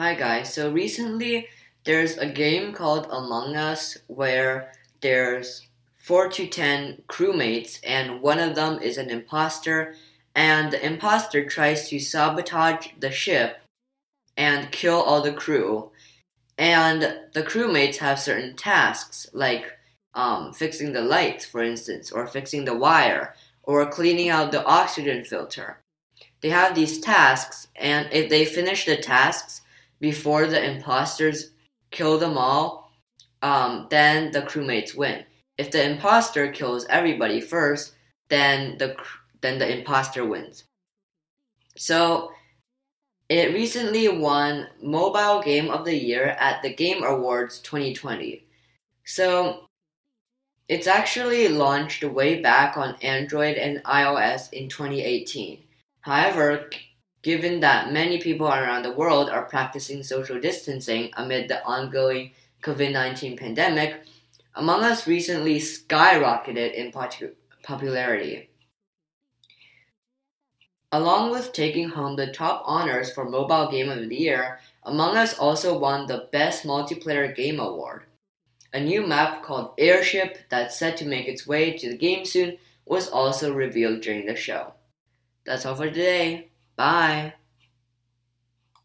Hi guys, so recently there's a game called Among Us where there's 4 to 10 crewmates and one of them is an imposter and the imposter tries to sabotage the ship and kill all the crew. And the crewmates have certain tasks like um, fixing the lights, for instance, or fixing the wire, or cleaning out the oxygen filter. They have these tasks, and if they finish the tasks before the imposters kill them all, um, then the crewmates win. If the imposter kills everybody first, then the then the imposter wins. So it recently won Mobile Game of the Year at the Game Awards 2020. So it's actually launched way back on Android and iOS in 2018. However, given that many people around the world are practicing social distancing amid the ongoing COVID 19 pandemic, Among Us recently skyrocketed in popularity. Along with taking home the top honors for Mobile Game of the Year, Among Us also won the Best Multiplayer Game Award. A new map called Airship that's set to make its way to the game soon was also revealed during the show. That's all for today. Bye.